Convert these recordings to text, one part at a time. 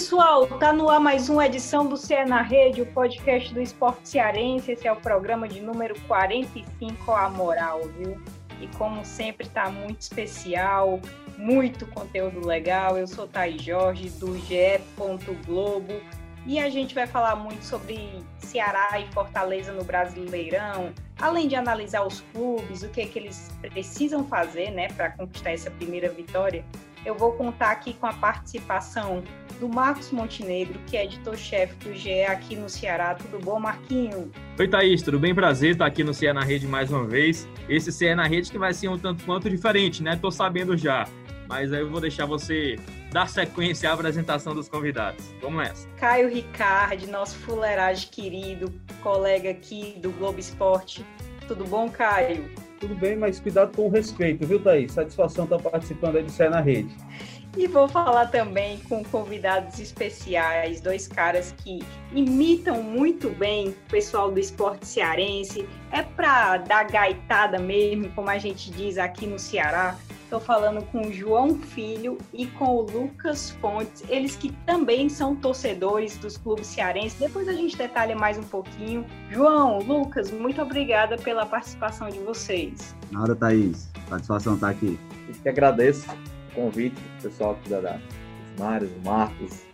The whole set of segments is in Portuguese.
pessoal, tá no ar mais uma edição do CE na Rede, o podcast do esporte cearense. Esse é o programa de número 45, a moral, viu? E como sempre, tá muito especial, muito conteúdo legal. Eu sou Thaís Jorge, do GE. Globo, e a gente vai falar muito sobre Ceará e Fortaleza no Brasileirão, além de analisar os clubes, o que, é que eles precisam fazer né, para conquistar essa primeira vitória. Eu vou contar aqui com a participação do Marcos Montenegro, que é editor-chefe do GE aqui no Ceará. Tudo bom, Marquinho? Oi, Thaís, tudo bem? Prazer estar aqui no CE na Rede mais uma vez. Esse CE na Rede que vai ser um tanto quanto diferente, né? Tô sabendo já. Mas aí eu vou deixar você dar sequência à apresentação dos convidados. Vamos nessa. Caio Ricardo, nosso fuleiragem querido, colega aqui do Globo Esporte. Tudo bom, Caio? Tudo bem, mas cuidado com o respeito, viu, Thaís? Satisfação estar participando aí do na Rede. E vou falar também com convidados especiais, dois caras que imitam muito bem o pessoal do esporte cearense. É para dar gaitada mesmo, como a gente diz aqui no Ceará. Estou falando com o João Filho e com o Lucas Fontes, eles que também são torcedores dos clubes cearenses. Depois a gente detalha mais um pouquinho. João, Lucas, muito obrigada pela participação de vocês. Nada, Thaís. Satisfação estar aqui. Eu que agradeço o convite, o pessoal aqui da, da os Mários, o Marcos,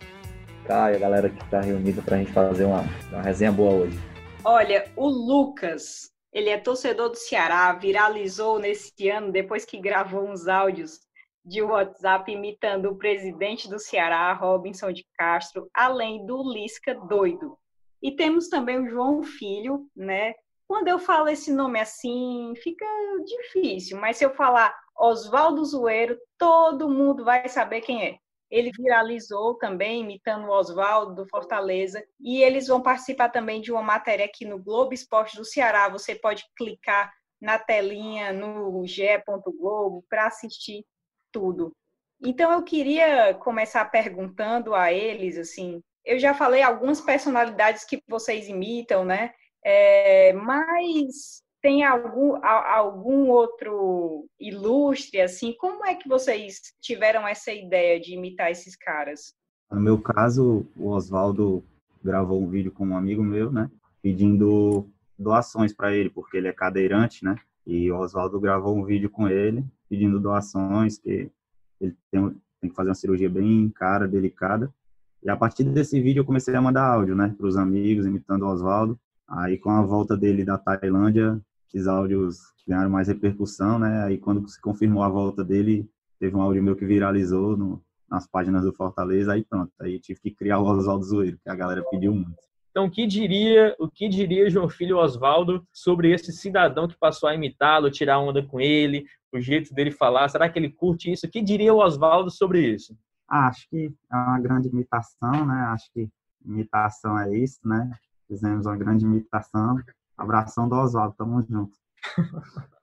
Caio, a galera que está reunida para a gente fazer uma, uma resenha boa hoje. Olha, o Lucas ele é torcedor do Ceará, viralizou nesse ano depois que gravou uns áudios de WhatsApp imitando o presidente do Ceará, Robinson de Castro, além do Lisca doido. E temos também o João Filho, né? Quando eu falo esse nome assim, fica difícil, mas se eu falar Oswaldo Zoeiro, todo mundo vai saber quem é. Ele viralizou também, imitando o Oswaldo do Fortaleza. E eles vão participar também de uma matéria aqui no Globo Esporte do Ceará. Você pode clicar na telinha no ge.globo para assistir tudo. Então eu queria começar perguntando a eles assim, eu já falei algumas personalidades que vocês imitam, né? É, mas tem algum, algum outro ilustre, assim? Como é que vocês tiveram essa ideia de imitar esses caras? No meu caso, o Oswaldo gravou um vídeo com um amigo meu, né? Pedindo doações para ele, porque ele é cadeirante, né? E o Oswaldo gravou um vídeo com ele, pedindo doações, que ele tem, tem que fazer uma cirurgia bem cara, delicada. E a partir desse vídeo eu comecei a mandar áudio, né, para os amigos, imitando o Oswaldo. Aí com a volta dele da Tailândia, esses áudios ganharam mais repercussão, né? Aí quando se confirmou a volta dele, teve um áudio meu que viralizou no, nas páginas do Fortaleza, aí pronto, aí tive que criar o Oswaldo Zoeiro, que a galera pediu muito. Então, o que diria, o que diria João Filho Oswaldo sobre esse cidadão que passou a imitá-lo, tirar onda com ele, o jeito dele falar? Será que ele curte isso? O que diria o Oswaldo sobre isso? Acho que é uma grande imitação, né? Acho que imitação é isso, né? Fizemos uma grande imitação. Abração do Oswaldo, tamo junto.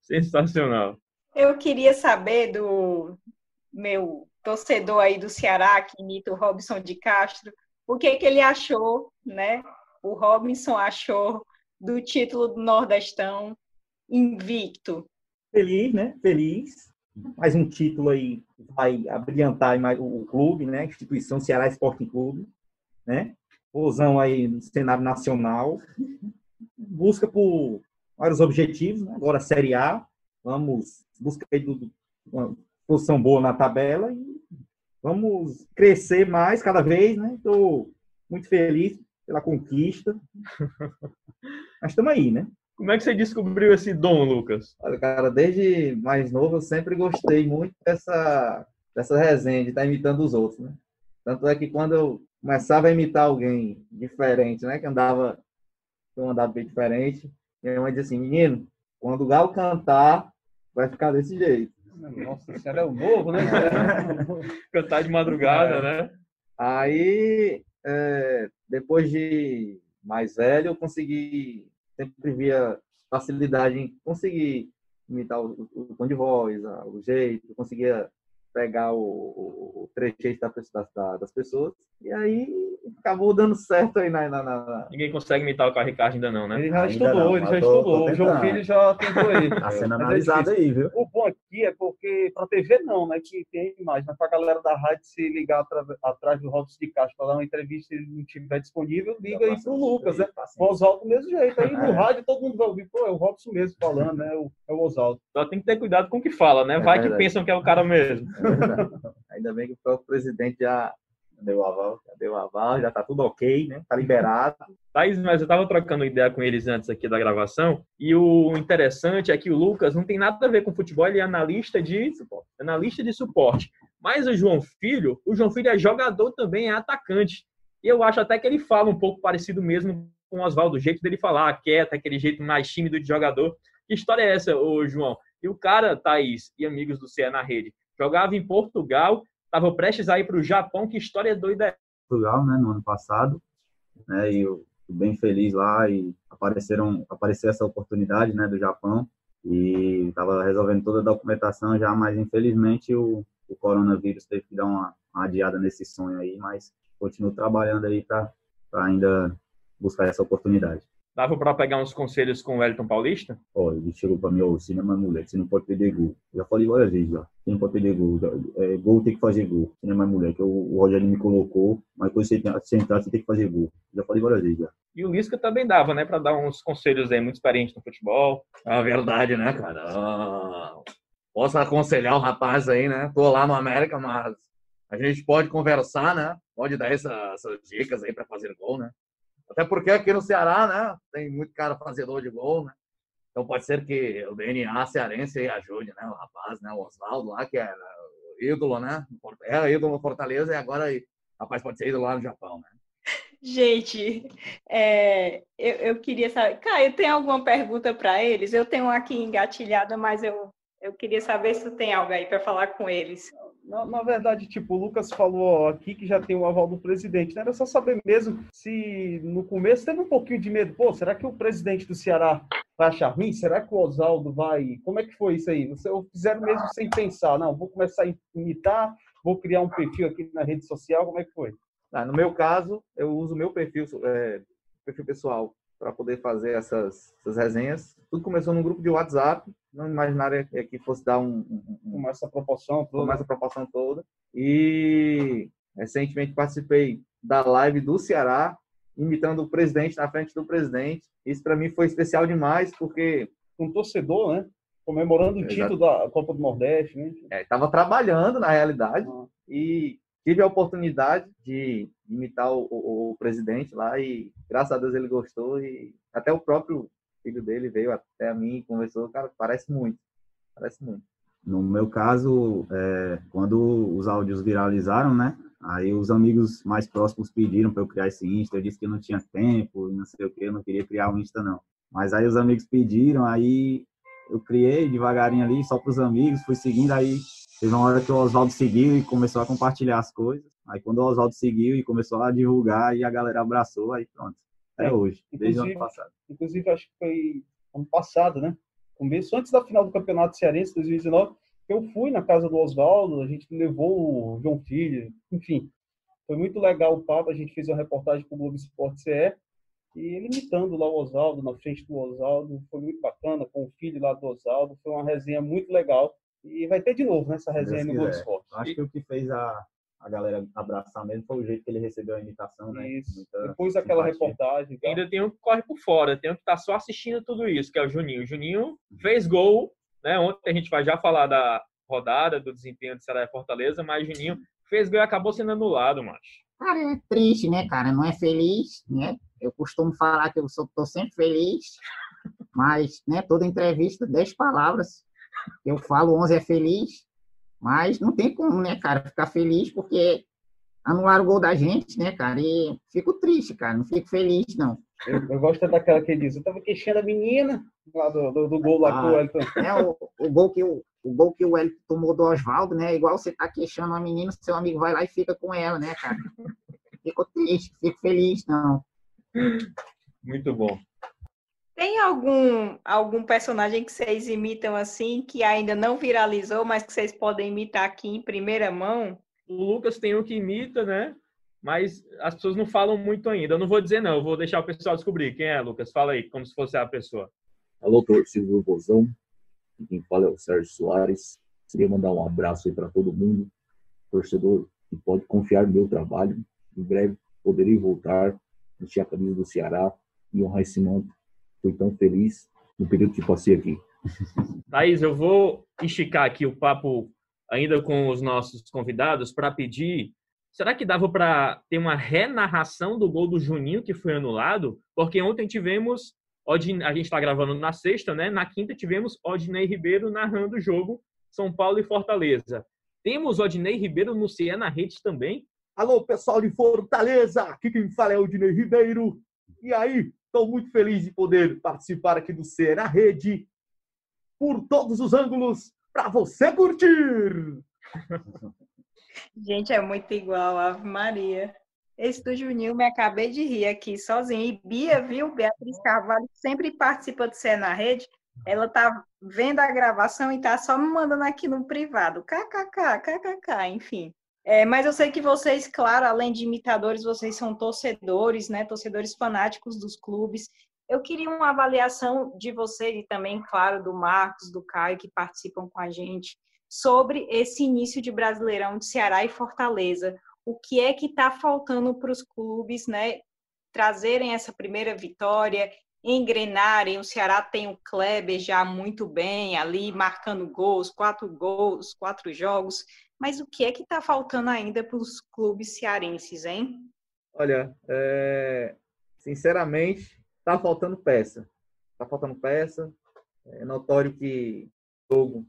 Sensacional. Eu queria saber do meu torcedor aí do Ceará, que imita o Robson de Castro, o que, que ele achou, né? O Robinson achou do título do Nordestão invicto. Feliz, né? Feliz. Mais um título aí vai abrilhantar mais o clube, né? Instituição Ceará Esporte Clube, né? Fusão aí no cenário nacional busca por vários objetivos, né? agora Série A, vamos buscar uma posição boa na tabela e vamos crescer mais cada vez, né? Estou muito feliz pela conquista. Mas estamos aí, né? Como é que você descobriu esse dom, Lucas? Olha, cara, desde mais novo eu sempre gostei muito dessa, dessa resenha de estar imitando os outros, né? Tanto é que quando eu começava a imitar alguém diferente, né? Que andava um andar bem diferente. E minha mãe disse assim, menino, quando o galo cantar, vai ficar desse jeito. Nossa, esse cara é o novo, né? cantar de madrugada, é. né? Aí, é, depois de mais velho, eu consegui, sempre via facilidade em conseguir imitar o, o, tom de voz, o jeito, eu conseguia pegar o, o, o trejeito das, das pessoas. E aí acabou dando certo aí na. na, na... Ninguém consegue imitar o Carlos Ricardo ainda não, né? Ele já Ainda estudou, não, ele já tô- tô estudou. O João. Filho já tentou aí. Tá sendo é analisado difícil. aí, viu? O bom aqui é porque para TV não, né? Que tem imagem, mas para a galera da rádio se ligar atra- atrás do Robson de Castro para dar uma entrevista e ele não estiver disponível, liga aí pro Lucas, né? O Oswaldo do mesmo jeito. Aí no É. rádio todo mundo vai ouvir, pô, é o Robson mesmo falando, né? O- É o Oswaldo. Só tem que ter cuidado com o que fala, né? É Vai que verdade. pensam que é o cara mesmo. Verdade. Ainda bem que o próprio presidente já deu o aval, já deu o aval, já tá tudo ok, né? Tá liberado. Thaís, mas eu tava trocando ideia com eles antes aqui da gravação, e o interessante é que o Lucas não tem nada a ver com futebol, ele é analista de analista de suporte. Mas o João Filho, o João Filho é jogador também, é atacante. E eu acho até que ele fala um pouco parecido mesmo com o Oswaldo, o jeito dele falar, quieto, aquele jeito mais tímido de jogador. Que história é essa, ô João? E o cara, Thaís e amigos do CE na rede, jogava em Portugal, estava prestes a ir para o Japão, que história doida é Portugal, né, no ano passado, né, e eu bem feliz lá e apareceram, apareceu essa oportunidade, né, do Japão e estava resolvendo toda a documentação já, mas infelizmente o, o coronavírus teve que dar uma, uma adiada nesse sonho aí, mas continuo trabalhando aí para ainda buscar essa oportunidade. Dava para pegar uns conselhos com o Wellington Paulista? Olha, ele chegou para mim, ô, cinema é moleque, você não pode perder gol. Eu já falei várias vezes, já. Você não pode perder gol. Já, é, gol tem que fazer gol. Cinema é moleque. O, o Rogério me colocou, mas quando você tem- você entrar, você tem que fazer gol. Já falei várias vezes, já. E o Lisca também dava, né? Para dar uns conselhos aí, muito experiente no futebol. É verdade, né, cara? Ah, posso aconselhar o rapaz aí, né? Tô lá no América, mas a gente pode conversar, né? Pode dar essa- essas dicas aí para fazer gol, né? Até porque aqui no Ceará, né? Tem muito cara fazedor de gol, né? Então pode ser que o DNA cearense ajude, né? O rapaz, né? O Oswaldo lá, que é o ídolo, né? É ídolo no Fortaleza e agora, rapaz, pode ser ídolo lá no Japão, né? Gente, é, eu, eu queria saber. Caio, tem alguma pergunta para eles? Eu tenho aqui engatilhada, mas eu, eu queria saber se tem algo aí para falar com eles. Na, na verdade, tipo, o Lucas falou aqui que já tem o aval do presidente. Né? Era só saber mesmo se no começo teve um pouquinho de medo. Pô, será que o presidente do Ceará vai achar ruim? Será que o Oswaldo vai. Como é que foi isso aí? Você fizeram mesmo sem pensar? Não, vou começar a imitar, vou criar um perfil aqui na rede social. Como é que foi? Ah, no meu caso, eu uso meu perfil, é, perfil pessoal para poder fazer essas, essas resenhas. Tudo começou num grupo de WhatsApp, não imaginaria que- fosse dar um, um, um, Com essa proporção toda. essa proporção toda. E recentemente participei da live do Ceará, imitando o presidente na frente do presidente. Isso para mim foi especial demais, porque Um torcedor, né? Comemorando o Exato. título da Copa do Nordeste, né? estava trabalhando na realidade Ah. e tive a oportunidade de imitar o, o- o presidente lá e graças a Deus ele gostou e até o próprio filho dele veio até a mim e conversou, cara, parece muito, parece muito. No meu caso, é, quando os áudios viralizaram, né? Aí os amigos mais próximos pediram para eu criar esse Insta. Eu disse que não tinha tempo e não sei o que, eu não queria criar um Insta, não. Mas aí os amigos pediram, aí eu criei devagarinho ali, só para os amigos, fui seguindo. Aí teve uma hora que o Oswaldo seguiu e começou a compartilhar as coisas. Aí quando o Oswaldo seguiu e começou a divulgar, e a galera abraçou, aí pronto. Até É, hoje, desde o ano passado. inclusive acho que foi ano passado, né? Começo antes da final do Campeonato Cearense 2019, eu fui na casa do Oswaldo, a gente levou o João Filho, enfim, foi muito legal o papo, a gente fez uma reportagem com o Globo Esporte CE e ele imitando lá o Oswaldo, na frente do Oswaldo, foi muito bacana, com o filho lá do Oswaldo, foi uma resenha muito legal e vai ter de novo, né, essa resenha aí no Globo. Esporte. Acho que o que fez a, a galera abraçar mesmo foi o jeito que ele recebeu a imitação, né? Isso. Muita Depois daquela simpatia. reportagem. Ainda tem um que corre por fora, tem um que tá só assistindo tudo isso, que é o Juninho. O Juninho fez gol, né? Ontem a gente vai já falar da rodada, do desempenho do Ceará e Fortaleza, mas o Juninho fez gol e acabou sendo anulado, macho. Cara, é triste, né, cara? Não é feliz, né? Eu costumo falar que eu sou, tô sempre feliz, mas, né, toda entrevista, 10 palavras. Eu falo 11 é feliz, mas não tem como, né, cara, ficar feliz porque anularam o gol da gente, né, cara? E fico triste, cara, não fico feliz, não. Eu, eu gosto daquela que ele diz, eu tava queixando a menina lá do, do, do gol lá com o Ah. É, o, o gol que o, o gol que o Hélio tomou do Oswaldo, né? Igual você tá queixando uma menina, seu amigo vai lá e fica com ela, né, cara? Fico triste, fico feliz, não. Muito bom. Tem algum, algum personagem que vocês imitam assim, que ainda não viralizou, mas que vocês podem imitar aqui em primeira mão? O Lucas tem um que imita, né? mas as pessoas não falam muito ainda. Eu não vou dizer não, eu vou deixar o pessoal descobrir. Quem é, Lucas? Fala aí, como se fosse a pessoa. Alô, torcida do Bozão. Quem fala é o Sérgio Soares. Queria mandar um abraço aí para todo mundo. Torcedor que pode confiar no meu trabalho. Em breve poderei voltar, vestir a camisa do Ceará e honrar esse manto. Fui tão feliz no período que passei aqui. Thaís, eu vou esticar aqui o papo ainda com os nossos convidados para pedir Será que dava para ter uma renarração do gol do Juninho que foi anulado? Porque ontem tivemos, a gente está gravando na sexta, né? Na quinta tivemos Odinei Ribeiro narrando o jogo São Paulo e Fortaleza. Temos Odinei Ribeiro no CE na rede também? Alô, pessoal de Fortaleza! Aqui quem fala é Odinei Ribeiro. E aí, estou muito feliz de poder participar aqui do CE na rede por todos os ângulos para você curtir! Gente, é muito igual, Ave Maria. Esse do Juninho me acabei de rir aqui sozinha. E Bia, viu? Beatriz Carvalho, sempre participa do Cé na Rede, ela tá vendo a gravação e tá só me mandando aqui no privado. KKK, KKK, enfim. É, mas eu sei que vocês, claro, além de imitadores, vocês são torcedores, né? Torcedores fanáticos dos clubes. Eu queria uma avaliação de vocês e também, claro, do Marcos, do Caio, que participam com a gente sobre esse início de Brasileirão de Ceará e Fortaleza. O que é que está faltando para os clubes, né? Trazerem essa primeira vitória, engrenarem. O Ceará tem o Kleber já muito bem ali, marcando gols, quatro gols, quatro jogos. Mas o que é que está faltando ainda para os clubes cearenses, hein? Olha, é... sinceramente, está faltando peça. Está faltando peça. É notório que jogo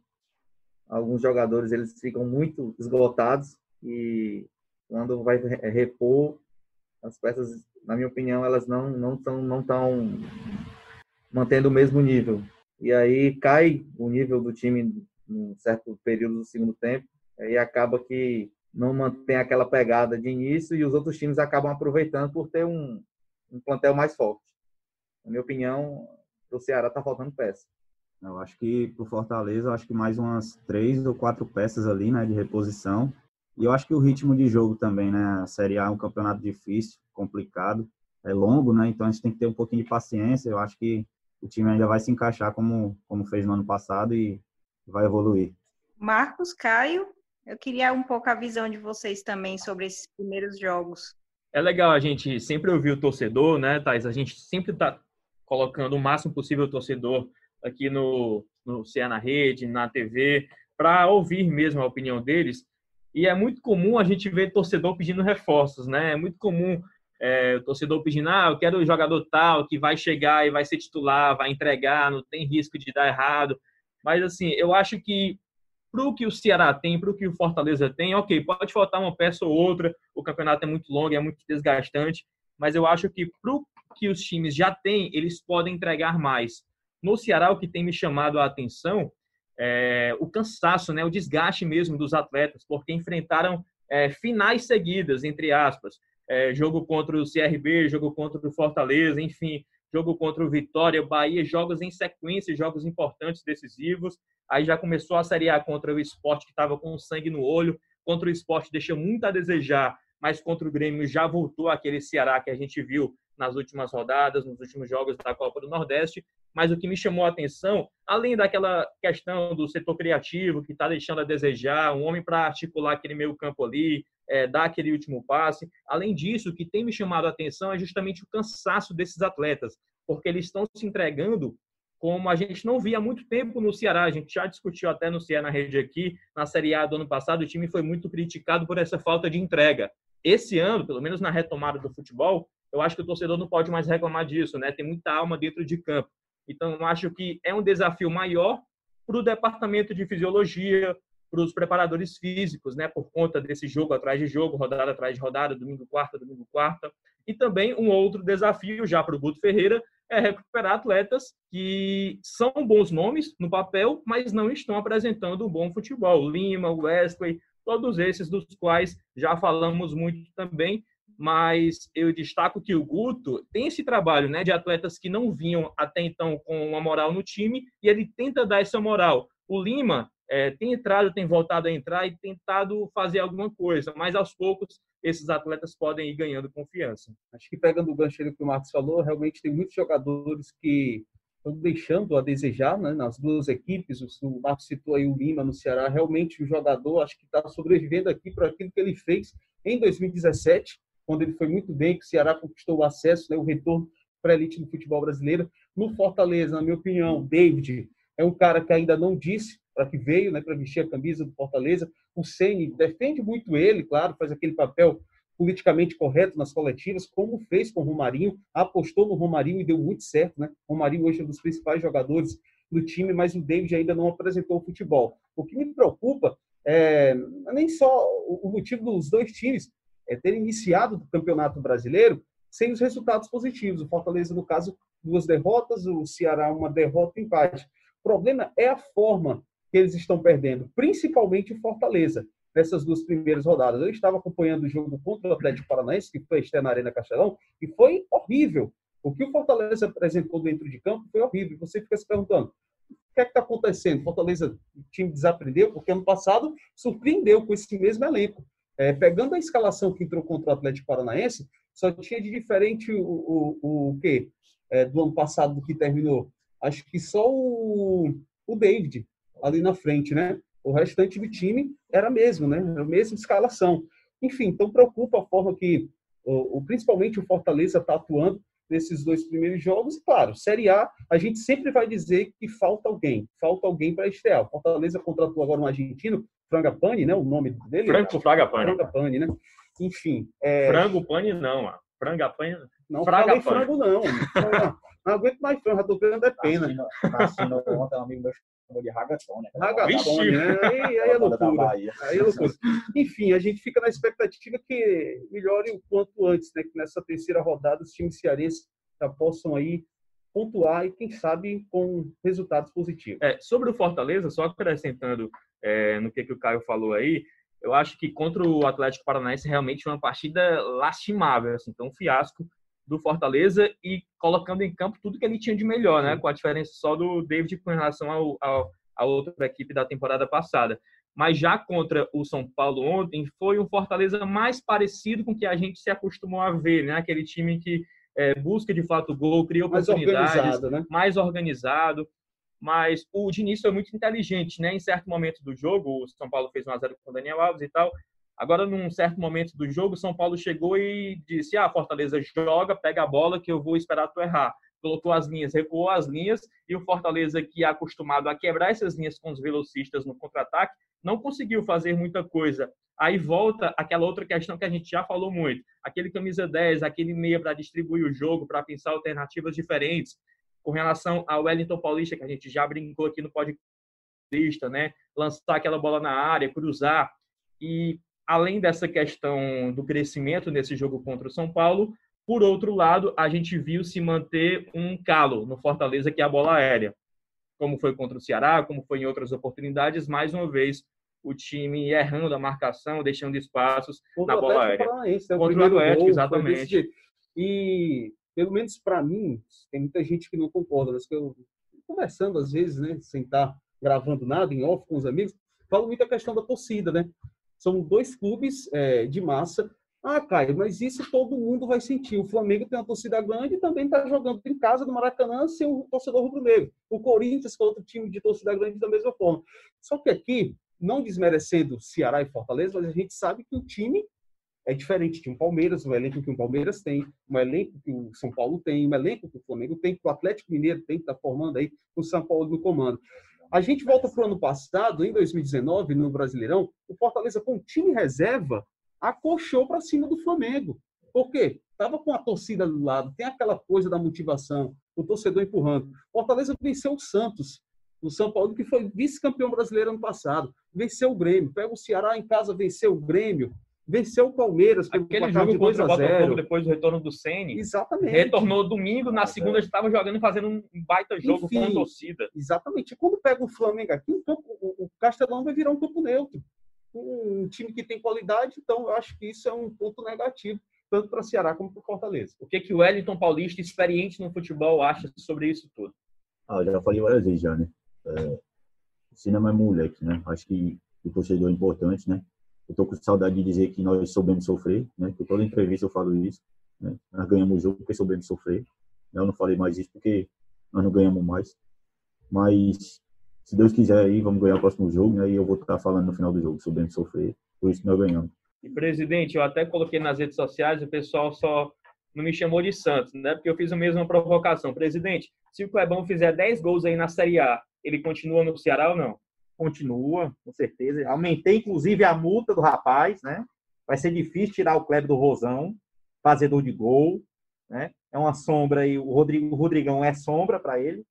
alguns jogadores eles ficam muito esgotados e quando vai repor as peças, na minha opinião, elas não não estão não tão mantendo o mesmo nível. E aí cai o nível do time em certo período do segundo tempo e acaba que não mantém aquela pegada de início e os outros times acabam aproveitando por ter um, um plantel mais forte. Na minha opinião, o Ceará está faltando peça. Eu acho que para o Fortaleza, eu acho que mais umas três ou quatro peças ali, né, de reposição. E eu acho que o ritmo de jogo também, né? A Série A é um campeonato difícil, complicado, é longo, né? Então a gente tem que ter um pouquinho de paciência. Eu acho que o time ainda vai se encaixar como, como fez no ano passado e vai evoluir. Marcos, Caio, eu queria um pouco a visão de vocês também sobre esses primeiros jogos. É legal a gente sempre ouvir o torcedor, né, Thais? A gente sempre está colocando o máximo possível o torcedor aqui no, no CE na Rede, na TV, para ouvir mesmo a opinião deles. E é muito comum a gente ver torcedor pedindo reforços, né? É muito comum é, o torcedor pedindo, ah, eu quero um jogador tal que vai chegar e vai ser titular, vai entregar, não tem risco de dar errado. Mas, assim, eu acho que para o que o Ceará tem, para o que o Fortaleza tem, ok, pode faltar uma peça ou outra, o campeonato é muito longo, é muito desgastante, mas eu acho que para o que os times já têm, eles podem entregar mais. No Ceará, o que tem me chamado a atenção é o cansaço, né, o desgaste mesmo dos atletas, porque enfrentaram é, finais seguidas, entre aspas. É, jogo contra o CRB, jogo contra o Fortaleza, enfim, jogo contra o Vitória, Bahia, jogos em sequência, jogos importantes, decisivos. Aí já começou a Série A contra o esporte, que estava com sangue no olho. Contra o esporte deixou muito a desejar, mas contra o Grêmio já voltou aquele Ceará que a gente viu nas últimas rodadas, nos últimos jogos da Copa do Nordeste. Mas o que me chamou a atenção, além daquela questão do setor criativo que está deixando a desejar, um homem para articular aquele meio campo ali, é, dar aquele último passe. Além disso, o que tem me chamado a atenção é justamente o cansaço desses atletas, porque eles estão se entregando como a gente não via há muito tempo no Ceará. A gente já discutiu até no Ceará na rede aqui, na Série A do ano passado, o time foi muito criticado por essa falta de entrega. Esse ano, pelo menos na retomada do futebol, eu acho que o torcedor não pode mais reclamar disso, né? Tem muita alma dentro de campo. Então, eu acho que é um desafio maior para o departamento de fisiologia, para os preparadores físicos, né? Por conta desse jogo atrás de jogo, rodada atrás de rodada, domingo quarta, domingo quarta. E também um outro desafio já para o Guto Ferreira é recuperar atletas que são bons nomes no papel, mas não estão apresentando um bom futebol. Lima, Wesley, todos esses dos quais já falamos muito também mas eu destaco que o Guto tem esse trabalho né, de atletas que não vinham até então com uma moral no time e ele tenta dar essa moral. O Lima é, tem entrado, tem voltado a entrar e tentado fazer alguma coisa, mas aos poucos esses atletas podem ir ganhando confiança. Acho que pegando o gancho que o Marcos falou, realmente tem muitos jogadores que estão deixando a desejar né, nas duas equipes. O Marcos citou aí o Lima no Ceará. Realmente o jogador acho que está sobrevivendo aqui por aquilo que ele fez em 2017, quando ele foi muito bem, que o Ceará conquistou o acesso, né, o retorno para a elite do futebol brasileiro. No Fortaleza, na minha opinião, David é um cara que ainda não disse para que veio, né, para vestir a camisa do Fortaleza. O Ceni defende muito ele, claro, faz aquele papel politicamente correto nas coletivas, como fez com o Romarinho, apostou no Romarinho e deu muito certo, né? O Romarinho hoje é um dos principais jogadores do time, mas o David ainda não apresentou o futebol. O que me preocupa é nem só o motivo dos dois times é terem iniciado o Campeonato Brasileiro sem os resultados positivos. O Fortaleza, no caso, duas derrotas, o Ceará uma derrota e empate. O problema é a forma que eles estão perdendo, principalmente o Fortaleza nessas duas primeiras rodadas. Eu estava acompanhando o jogo contra o Atlético Paranaense, que foi a na Arena Castelão, e foi horrível. O que o Fortaleza apresentou dentro de campo foi horrível. Você fica se perguntando, o que é que está acontecendo? Fortaleza, o time desaprendeu, porque ano passado surpreendeu com esse mesmo elenco. É, pegando a escalação que entrou contra o Atlético Paranaense, só tinha de diferente o, o, o, o quê? É, do ano passado do que terminou. Acho que só o, o David ali na frente, né? O restante do time era mesmo, né? Era a mesma escalação. Enfim, então preocupa a forma que, o, principalmente o Fortaleza está atuando nesses dois primeiros jogos. E, claro, Série A, a gente sempre vai dizer que falta alguém, falta alguém para estrear. O Fortaleza contratou agora um argentino, Frangapane, né? O nome dele? Franco Frangapane. Frangapane, né? Enfim. É... Frango Pane não, mano. Frangapane. Não falei frango, não. Não, aguento mais frango, já tô vendo é pena. Cassino, ontem, um amigo meu chamou de ragatón, né? Ragatón, né? Aí, aí é loucura. Aí é loucura. Enfim, a gente fica na expectativa que melhore o quanto antes, né? Que nessa terceira rodada os times cearenses já possam aí pontuar e, quem sabe, com resultados positivos. É, sobre o Fortaleza, só acrescentando é, no que, que o Caio falou aí, eu acho que contra o Atlético Paranaense realmente foi uma partida lastimável, assim, então um fiasco do Fortaleza e colocando em campo tudo que ele tinha de melhor, né? Com a diferença só do David com relação ao, ao, à outra equipe da temporada passada. Mas já contra o São Paulo ontem, foi um Fortaleza mais parecido com o que a gente se acostumou a ver, né? Aquele time que é, busca de fato gol, cria oportunidades, mais organizado, né? mais organizado. Mas o Diniz foi muito inteligente, né? Em certo momento do jogo, o São Paulo fez 1 a 0 com o Daniel Alves e tal. Agora, num certo momento do jogo, São Paulo chegou e disse: Ah, Fortaleza joga, pega a bola que eu vou esperar tu errar. Colocou as linhas, recuou as linhas e o Fortaleza, que é acostumado a quebrar essas linhas com os velocistas no contra-ataque, não conseguiu fazer muita coisa. Aí volta aquela outra questão que a gente já falou muito: aquele camisa 10, aquele meia para distribuir o jogo, para pensar alternativas diferentes. Com relação ao Wellington Paulista, que a gente já brincou aqui no podcast, né? Lançar aquela bola na área, cruzar. E além dessa questão do crescimento nesse jogo contra o São Paulo, por outro lado, a gente viu se manter um calo no Fortaleza, que é a bola aérea. Como foi contra o Ceará, como foi em outras oportunidades, mais uma vez o time errando a marcação, deixando espaços contra na bola aérea. É o contra o Atlético, gol, exatamente. E, pelo menos para mim, tem muita gente que não concorda, mas que eu, conversando às vezes, né, sem estar gravando nada, em off com os amigos, falo muito a questão da torcida, né? São dois clubes é, de massa. Ah, Caio, mas isso todo mundo vai sentir. O Flamengo tem uma torcida grande e também está jogando em casa no Maracanã sem o torcedor rubro-negro. O Corinthians, que é outro time de torcida grande, da mesma forma. Só que aqui, não desmerecendo Ceará e Fortaleza, mas a gente sabe que o time é diferente de um Palmeiras, um elenco que o Palmeiras tem, um elenco que o São Paulo tem, um elenco que o Flamengo tem, que o Atlético Mineiro tem, que está formando aí o São Paulo no comando. A gente volta para o ano passado, em 2019, no Brasileirão, o Fortaleza, com time reserva, acolchou para cima do Flamengo. Por quê? Estava com a torcida do lado, tem aquela coisa da motivação, o torcedor empurrando. Fortaleza venceu o Santos, o São Paulo, que foi vice-campeão brasileiro ano passado. Venceu o Grêmio. Pega o Ceará em casa, venceu o Grêmio venceu o Palmeiras pelo Aquele jogo de contra o Botafogo depois do retorno do Ceni. Exatamente. Retornou domingo, na segunda já estava jogando e fazendo um baita jogo Enfim, com a torcida. Exatamente. Quando pega o Flamengo aqui, o, campo, o Castelão vai virar um campo neutro. Um time que tem qualidade, então eu acho que isso é um ponto negativo, tanto para Ceará como para Fortaleza. O que, que o Wellington Paulista, experiente no futebol, acha sobre isso tudo? Ah, eu já falei várias vezes já, né? É, cinema é moleque, né? Acho que o torcedor é importante, né? Eu tô com saudade de dizer que nós soubemos sofrer, né? Toda entrevista eu falo isso, né? Nós ganhamos o jogo porque soubemos sofrer. Eu não falei mais isso porque nós não ganhamos mais. Mas, se Deus quiser aí, vamos ganhar o próximo jogo, né? E eu vou estar falando no final do jogo, soubemos sofrer. Por isso que nós ganhamos. E, presidente, eu até coloquei nas redes sociais, o pessoal só não me chamou de Santos, né? Porque eu fiz a mesma provocação. Presidente, se o Clebão fizer 10 gols aí na Série A, ele continua no Ceará ou não? Continua, com certeza. Aumentei, inclusive, a multa do rapaz, né? Vai ser difícil tirar o Kleber do Rosão, fazedor de gol, né? É uma sombra aí, o, Rodrigo, o Rodrigão é sombra para ele,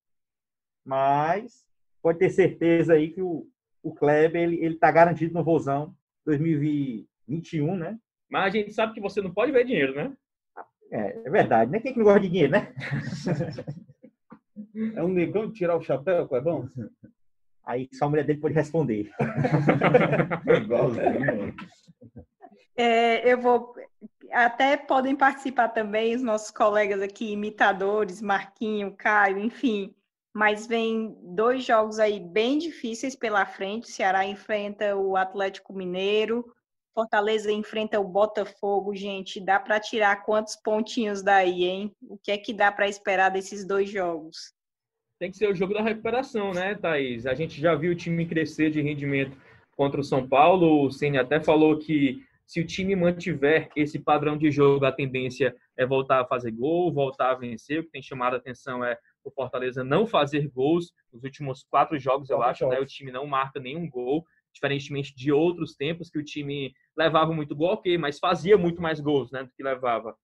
mas pode ter certeza aí que o, o Kleber, ele, ele tá garantido no Rosão 2021, né? Mas a gente sabe que você não pode ver dinheiro, né? É, é verdade, né? Quem que não gosta de dinheiro, né? É um negão de tirar o chapéu, Clebão? Aí só a mulher dele pode responder. É, eu vou. Até podem participar também os nossos colegas aqui, imitadores, Marquinho, Caio, enfim. Mas vem dois jogos aí bem difíceis pela frente. O Ceará enfrenta o Atlético Mineiro, Fortaleza enfrenta o Botafogo, gente. Dá para tirar quantos pontinhos daí, hein? O que é que dá para esperar desses dois jogos? Tem que ser o jogo da recuperação, né, Thaís? A gente já viu o time crescer de rendimento contra o São Paulo. O Ceni até falou que se o time mantiver esse padrão de jogo, a tendência é voltar a fazer gol, voltar a vencer. O que tem chamado a atenção é o Fortaleza não fazer gols. Nos últimos quatro jogos, eu acho, né, o time não marca nenhum gol diferentemente de outros tempos que o time levava muito gol, ok, mas fazia muito mais gols né, do que levava.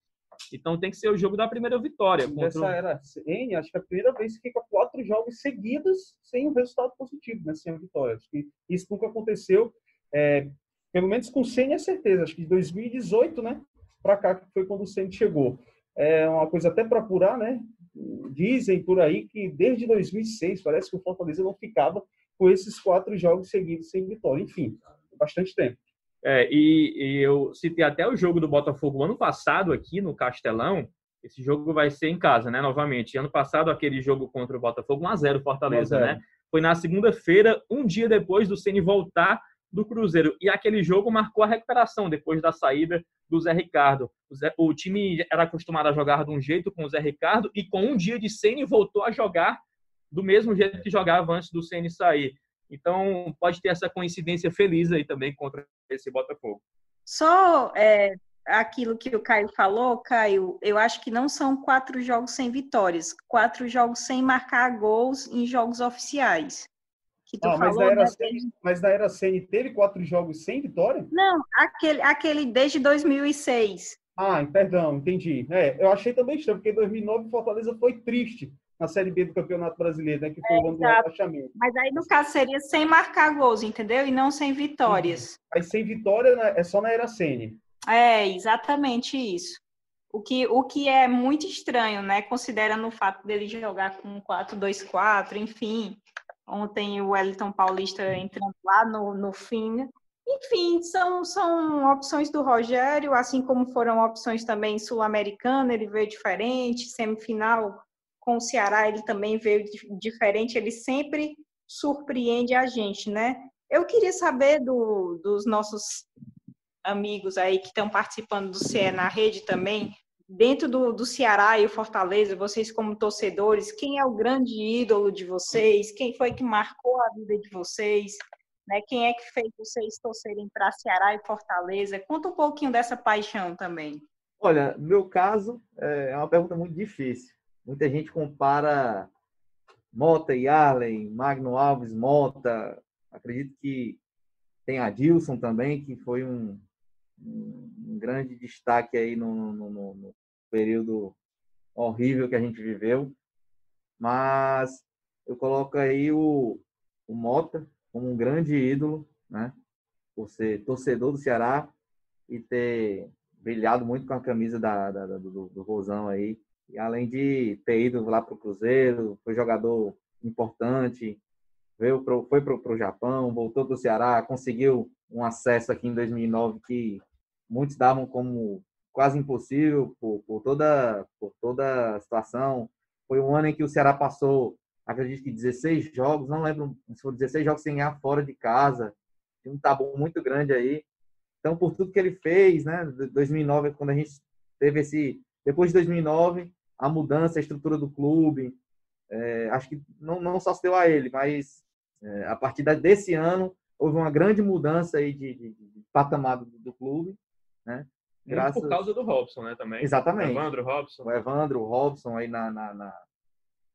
Então tem que ser o jogo da primeira vitória. Contra... Essa era N, acho que é a primeira vez que fica quatro jogos seguidos sem um resultado positivo, né, sem a vitória. Acho que isso nunca aconteceu, é, pelo menos com o Senna é certeza. Acho que de 2018, né, para cá que foi quando o Senna chegou. É uma coisa até para apurar, né? Dizem por aí que desde 2006 parece que o Fortaleza não ficava com esses quatro jogos seguidos sem vitória. Enfim, bastante tempo. É, e, e, eu citei até o jogo do Botafogo ano passado aqui no Castelão. Esse jogo vai ser em casa, né? Novamente. Ano passado, aquele jogo contra o Botafogo, 1x0 Fortaleza, 1 né? Foi na segunda-feira, um dia depois do Ceni voltar do Cruzeiro. E aquele jogo marcou a recuperação depois da saída do Zé Ricardo. O, Zé, o time era acostumado a jogar de um jeito com o Zé Ricardo e com um dia de Ceni voltou a jogar do mesmo jeito que jogava antes do CN sair. Então, pode ter essa coincidência feliz aí também contra esse Botafogo. Só é, aquilo que o Caio falou, Caio, eu acho que não são quatro jogos sem vitórias, quatro jogos sem marcar gols em jogos oficiais. Que tu ah, falou, mas, na era CN, mas na era teve quatro jogos sem vitória? Não, aquele, aquele desde 2006. Ah, perdão, entendi. É, eu achei também estranho, porque em 2009 Fortaleza foi triste na Série B do Campeonato Brasileiro, né, que foi é, o ano do rebaixamento. Mas aí, no caso, seria sem marcar gols, entendeu? E não sem vitórias. Mas sem vitória né, é só na Era Sene. É, exatamente isso. O que, o que é muito estranho, né? Considerando o fato dele jogar com 4-2-4, enfim. Ontem o Wellington Paulista entrando lá no, no fim. Enfim, são, são opções do Rogério, assim como foram opções também sul-americana, ele veio diferente, semifinal com o Ceará ele também veio diferente, ele sempre surpreende a gente, né? Eu queria saber do, dos nossos amigos aí que estão participando do CE na rede também, dentro do, do Ceará e o Fortaleza, vocês como torcedores, quem é o grande ídolo de vocês? Quem foi que marcou a vida de vocês? Né? Quem é que fez vocês torcerem para Ceará e Fortaleza? Conta um pouquinho dessa paixão também. Olha, no meu caso, é uma pergunta muito difícil. Muita gente compara Mota e Arlen, Magno Alves, Mota. Acredito que tem a Dilson também, que foi um, um grande destaque aí no, no, no, período horrível que a gente viveu. Mas eu coloco aí o, o Mota como um grande ídolo, né? Por ser torcedor do Ceará e ter brilhado muito com a camisa da, da do, do Rosão aí. E além de ter ido lá para o Cruzeiro, foi jogador importante, veio pro, foi para o Japão, voltou para o Ceará, conseguiu um acesso aqui em 2009 que muitos davam como quase impossível por, por, toda, por toda a situação. Foi um ano em que o Ceará passou acredito que 16 jogos, não lembro se foram 16 jogos sem ganhar fora de casa, tem um tabu muito grande aí. Então, por tudo que ele fez, né, 2009 quando a gente teve esse, depois de 2009, a mudança, a estrutura do clube, é, acho que não, não só se deu a ele, mas é, a partir desse ano houve uma grande mudança aí de, de, de patamar do, do, clube, né? Graças... por causa do Robson, né, também. Exatamente. O Evandro Robson. O Evandro, o Robson aí na, na, na...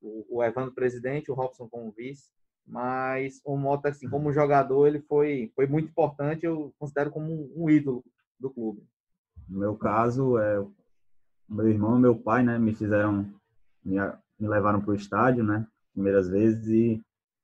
O, o Evandro presidente, o Robson como vice. Mas o Mota, assim, como jogador, ele foi, foi muito importante, eu considero como um, um ídolo do clube. No meu caso, é, meu irmão e meu pai, né, me fizeram, me, me levaram para o estádio, né, primeiras vezes, e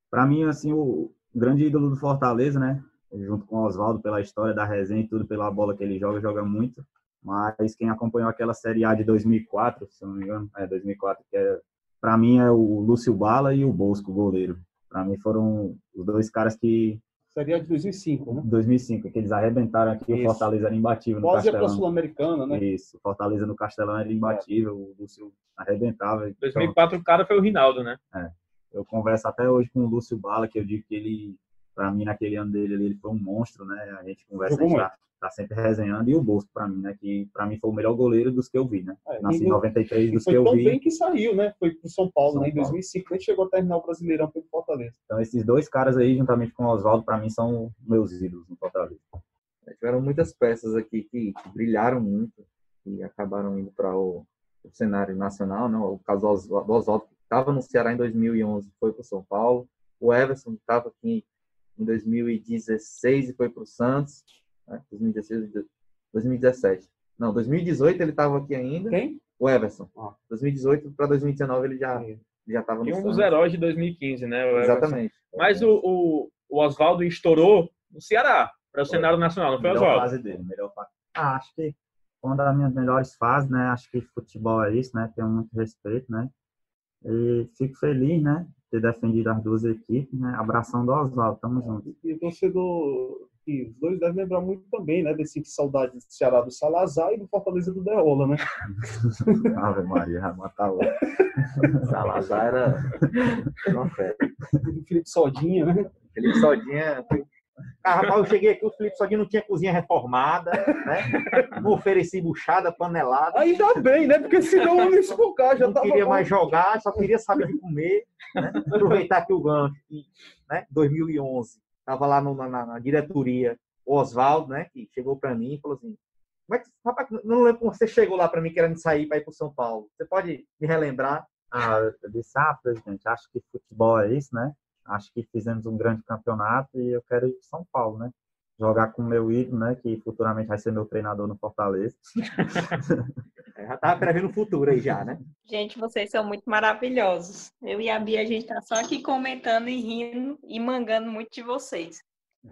para mim, assim, o grande ídolo do Fortaleza, né, junto com o Oswaldo, pela história da resenha e tudo, pela bola que ele joga, joga muito, mas quem acompanhou aquela Série A de 2004, se não me engano, é 2004, que é, para mim é o Lúcio Bala e o Bosco, goleiro. Para mim foram os dois caras que Seria de 2005, né? 2005, que eles arrebentaram aqui, Isso. o Fortaleza era imbatível no Quase Castelão. Quase Sul-Americana, né? Isso, Fortaleza no Castelão era imbatível, é. o Lúcio arrebentava. 2004 então, o cara foi o Rinaldo, né? É. Eu converso até hoje com o Lúcio Bala, que eu digo que ele, para mim, naquele ano dele, ele foi um monstro, né? A gente conversa, a gente tá, tá, sempre resenhando. E o Bosco, para mim, né? Que para mim foi o melhor goleiro dos que eu vi, né? É, Nasci em 93 dos que eu vi. Foi tão bem que saiu, né? Foi pro São Paulo, São né? Em 2005, nem chegou a terminar o Brasileirão, foi pro Fortaleza. Então, esses dois caras aí, juntamente com o Oswaldo, para mim, são meus ídolos no Fortaleza. É, tiveram muitas peças aqui que, que brilharam muito e acabaram indo para o, o, cenário nacional, né? O caso do Oswaldo, que estava no Ceará em 2011, foi para o São Paulo. O Everson, que estava aqui em 2016 e foi para o Santos. Né? 2016, 2017. Não, 2018 ele estava aqui ainda. Quem? O Everson. Ah. 2018 para 2019 ele já já estava no E um Santos. dos heróis de 2015, né? Exatamente. Mas o, o, o Oswaldo estourou no Ceará, para o cenário nacional, não foi, melhor Oswaldo? fase dele, melhor fase. Ah, acho que uma das minhas melhores fases, né? Acho que futebol é isso, né? Tenho muito respeito, né? E fico feliz, né? Ter defendido as duas equipes, né? Abração do Oswaldo, tamo junto. E o torcedor que os dois devem lembrar muito também, né? Desse saudade do Ceará do Salazar e do Fortaleza do Deola, né? Ave Maria, matar o Salazar era uma fera. Felipe Sodinha, né? Felipe Sodinha. Ah, rapaz, eu cheguei aqui, o Felipe Sodinha não tinha cozinha reformada, né? Não ofereci buchada, panelada. Ainda bem, né? Porque senão eu ia espocar, já não tava queria bom. mais jogar, só queria saber de comer. Né? Aproveitar que o gancho, né? 2011 estava lá no, na, na, diretoria, o Oswaldo, né, que chegou para mim e falou assim: como é que, rapaz, não lembro como você chegou lá para mim querendo sair para ir para São Paulo. Você pode me relembrar? Ah, eu disse, ah, presidente, acho que futebol é isso, né? Acho que fizemos um grande campeonato e eu quero ir para São Paulo, né? Jogar com o meu ídolo, né? Que futuramente vai ser meu treinador no Fortaleza. Já estava prevendo o futuro aí já, né? Gente, vocês são muito maravilhosos. Eu e a Bia, a gente tá só aqui comentando e rindo e mangando muito de vocês.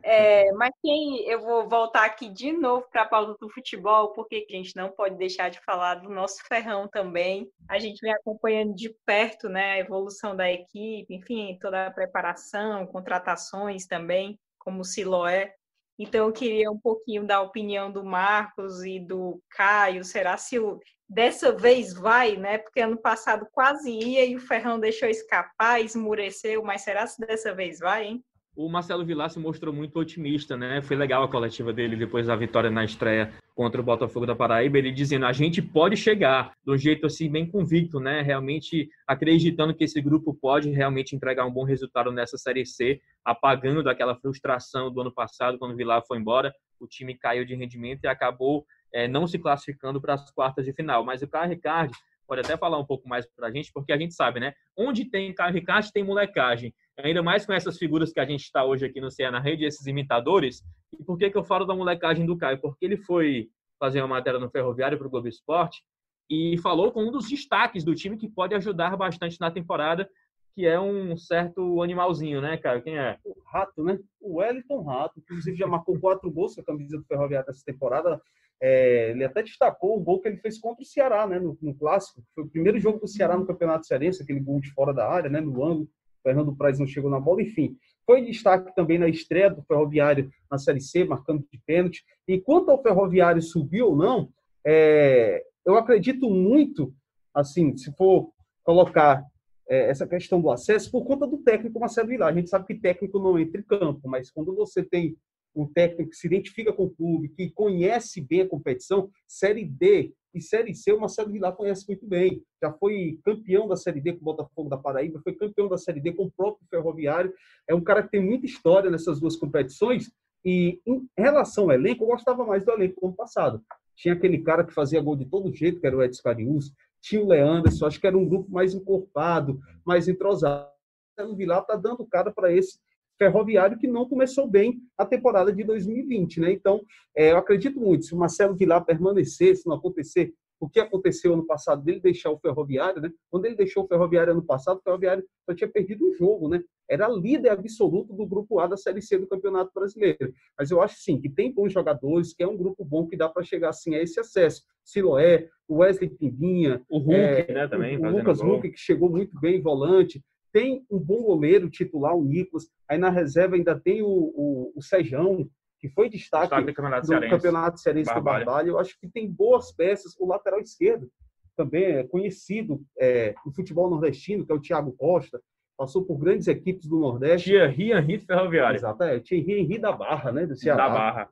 É, mas quem eu vou voltar aqui de novo para a pauta do futebol, porque a gente não pode deixar de falar do nosso ferrão também. A gente vem acompanhando de perto né, a evolução da equipe, enfim, toda a preparação, contratações também, como o Siloé. Então, eu queria um pouquinho da opinião do Marcos e do Caio. Será se o, dessa vez vai, né? Porque ano passado quase ia e o Ferrão deixou escapar, esmureceu, mas será se dessa vez vai, hein? O Marcelo Vilar se mostrou muito otimista, né? Foi legal a coletiva dele depois da vitória na estreia contra o Botafogo da Paraíba, ele dizendo a gente pode chegar de um jeito assim bem convicto, né? Realmente acreditando que esse grupo pode realmente entregar um bom resultado nessa série C, apagando daquela frustração do ano passado quando o Vilar foi embora, o time caiu de rendimento e acabou é, não se classificando para as quartas de final. Mas o Caio Ricardo pode até falar um pouco mais para a gente, porque a gente sabe, né? Onde tem Caio Ricardo, tem molecagem. Ainda mais com essas figuras que a gente está hoje aqui no CE na Rede, esses imitadores. E por que, que eu falo da molecagem do Caio? Porque ele foi fazer uma matéria no Ferroviário para o Globo Esporte e falou com um dos destaques do time que pode ajudar bastante na temporada, que é um certo animalzinho, né, cara? Quem é? O Rato, né? O Wellington Rato, inclusive já marcou quatro gols com a camisa do Ferroviário essa temporada. É, ele até destacou o gol que ele fez contra o Ceará, né, no, no, clássico. Foi o primeiro jogo do Ceará no Campeonato Cearense, aquele gol de fora da área, né, no ângulo. Fernando Praz não chegou na bola, enfim. Foi destaque também na estreia do Ferroviário na Série C, marcando de pênalti. E quanto ao Ferroviário subir ou não, é, eu acredito muito, assim, se for colocar é, essa questão do acesso por conta do técnico Marcelo Vilar. A gente sabe que técnico não entra em campo, mas quando você tem um técnico que se identifica com o clube, que conhece bem a competição, Série D e Série C, o Marcelo Vilar conhece muito bem. Já foi campeão da Série D com o Botafogo da Paraíba, foi campeão da Série D com o próprio Ferroviário. É um cara que tem muita história nessas duas competições. E em relação ao elenco, eu gostava mais do elenco do ano passado. Tinha aquele cara que fazia gol de todo jeito, que era o Edson Carius. Tinha o Leanderson, acho que era um grupo mais encorpado, mais entrosado. O Vilar está dando cara para esse Ferroviário que não começou bem a temporada de 2020, né? Então, é, eu acredito muito, se o Marcelo Vilar permanecer, se não acontecer o que aconteceu ano passado dele deixar o Ferroviário, né? Quando ele deixou o Ferroviário ano passado, o Ferroviário só tinha perdido um jogo, né? Era líder absoluto do grupo A da Série C do Campeonato Brasileiro. Mas eu acho sim que tem bons jogadores, que é um grupo bom que dá para chegar assim a esse acesso. Siloé, o Wesley Pimbinha, o Hulk, é, né, também, o, o Lucas gol. Hulk que chegou muito bem volante tem um bom goleiro titular, o Nicolas. Aí na reserva ainda tem o, o, o Sejão, que foi destaque, Destaque do Campeonato Cearense. Campeonato Cearense do Barbalho. Barbalho. Eu acho que tem boas peças. O lateral esquerdo também é conhecido é, no futebol nordestino, que é o Thiago Costa. Passou por grandes equipes do Nordeste. Rian Rito Ferroviário, Exato, é. Thierry Henry da Barra, né? Do Ceará. da Barra.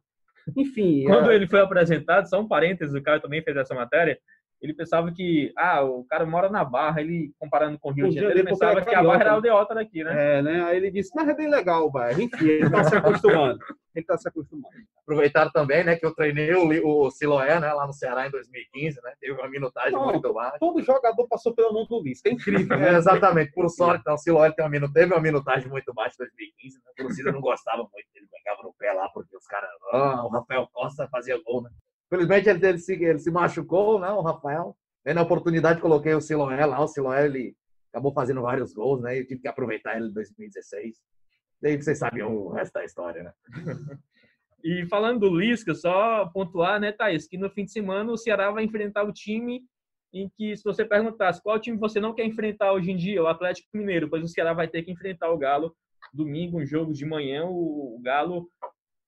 Enfim, Quando é, ele foi apresentado, só um parênteses, o cara também fez essa matéria, ele pensava que, ah, o cara mora na Barra, ele, comparando com o Rio de o Janeiro, ele pensava porque que é a Barra era a aldeota daqui, né? é, né? Aí ele disse, mas é bem legal, bairro. Enfim, ele está se acostumando. Ele está se acostumando. Aproveitar também, né, que eu treinei o, o Siloé, né, lá no Ceará em 2015, né? Teve uma minutagem Não, muito baixa. Todo jogador passou pela mão do Lisca. É incrível, né? É, exatamente, por sorte, então, o Siloé tem uma teve uma minutagem muito baixa em 2015, né? A torcida não gostava muito dele, pegava no pé lá, porque os caras, ah, o Rafael Costa fazia gol, né? Felizmente ele, ele, se, ele se machucou, né, o Rafael. Aí, na oportunidade, coloquei o Siloé lá, o Siloé, ele acabou fazendo vários gols, né? Eu tive que aproveitar ele em 2016. Daí vocês sabem o resto da história, né? E falando do Lisca, só pontuar, né, Thaís, que no fim de semana o Ceará vai enfrentar o time em que, se você perguntasse qual time você não quer enfrentar hoje em dia, o Atlético Mineiro, pois o Ceará vai ter que enfrentar o Galo domingo, um jogo de manhã, o Galo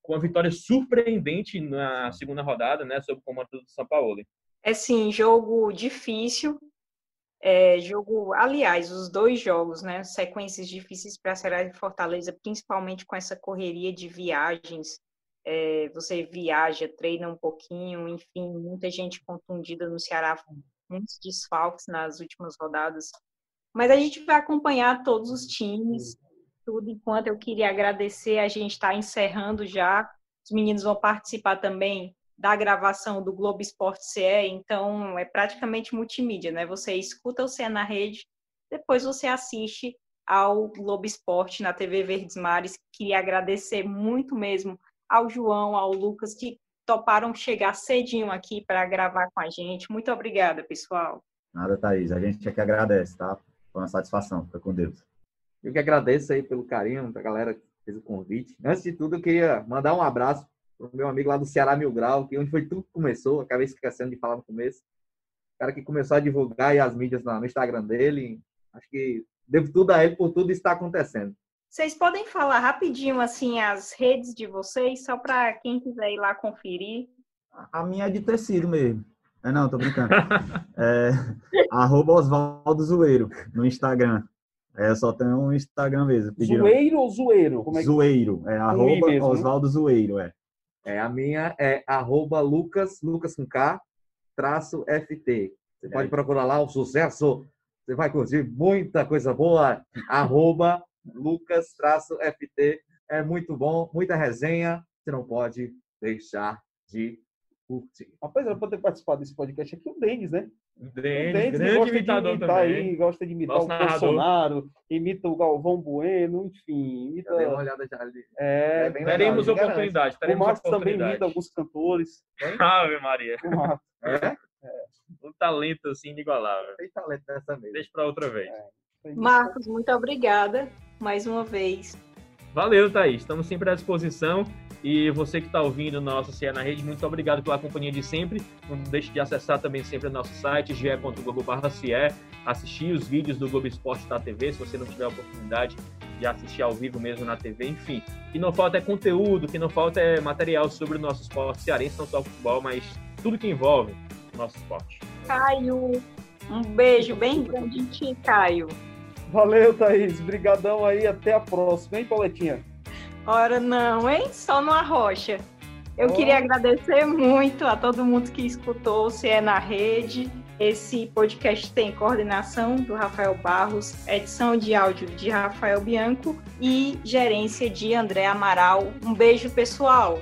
com uma vitória surpreendente na segunda rodada, né, sob o comando do São Paulo. É sim, jogo difícil. É, jogo, aliás, os dois jogos, né? Sequências difíceis para Ceará e Fortaleza, principalmente com essa correria de viagens. É, você viaja, treina um pouquinho, enfim, muita gente contundida no Ceará, muitos desfalques nas últimas rodadas. Mas a gente vai acompanhar todos os times, tudo enquanto eu queria agradecer, a gente está encerrando já. Os meninos vão participar também da gravação do Globo Esporte CE, então é praticamente multimídia, né? Você escuta o CE na rede, depois você assiste ao Globo Esporte na TV Verdes Mares. Queria agradecer muito mesmo ao João, ao Lucas, que toparam chegar cedinho aqui para gravar com a gente. Muito obrigada, pessoal. Nada, Thaís. A gente é que agradece, tá? Foi uma satisfação. Fica com Deus. Eu que agradeço aí pelo carinho da galera que fez o convite. Antes de tudo, eu queria mandar um abraço pro meu amigo lá do Ceará Mil Grau, que onde foi tudo que começou, acabei esquecendo de falar no começo. O cara que começou a divulgar aí as mídias no Instagram dele. Acho que devo tudo a ele por tudo isso que está acontecendo. Vocês podem falar rapidinho assim as redes de vocês, só para quem quiser ir lá conferir. A minha é de tecido mesmo. É não, tô brincando. É, arroba Osvaldo Zoeiro no Instagram. É, eu só tenho um Instagram mesmo. Pediram- Zoeiro ou zoeiro? Como é que Zoeiro. É arroba mesmo, né? Osvaldo Zoeiro, é. É, a minha é arroba Lucas, Lucas com K, traço FT. Você pode procurar lá o sucesso. Você vai curtir muita coisa boa. Arroba Lucas, traço FT. É muito bom, muita resenha. Você não pode deixar de curtir. Rapaz, era pra ter participado desse podcast aqui o Denis, né? O Grande, Denis grande gosta de imitador imitar também. aí, gosta de imitar Nosso o narrador. Bolsonaro, imita o Galvão Bueno, enfim, imita. Dei uma olhada já ali. É, É bem legal, Teremos garanto. oportunidade, o teremos Marcos também oportunidade. imita alguns cantores. Ave Maria, O Marcos. É? um talento assim inigualável. Tem talento nessa mesa. Deixa para outra vez. Marcos, muito obrigada mais uma vez. Valeu, Thaís. Estamos sempre à disposição. E você que está ouvindo o nosso CE na Rede, muito obrigado pela companhia de sempre. Não deixe de acessar também sempre o nosso site, ge.globo.ce, assistir os vídeos do Globo Esporte da TV, se você não tiver a oportunidade de assistir ao vivo mesmo na TV, enfim. O que não falta é conteúdo, o que não falta é material sobre o nosso esporte cearense, não só o futebol, mas tudo que envolve o nosso esporte. Caio, um beijo bem grande em ti, Caio. Valeu, Thaís. Brigadão aí. Até a próxima, hein, Pauletinha? Ora não, hein? Só no Arrocha. Eu Oh. queria agradecer muito a todo mundo que escutou o CE na Rede. Esse podcast tem coordenação do Rafael Barros, edição de áudio de Rafael Bianco e gerência de André Amaral. Um beijo, pessoal!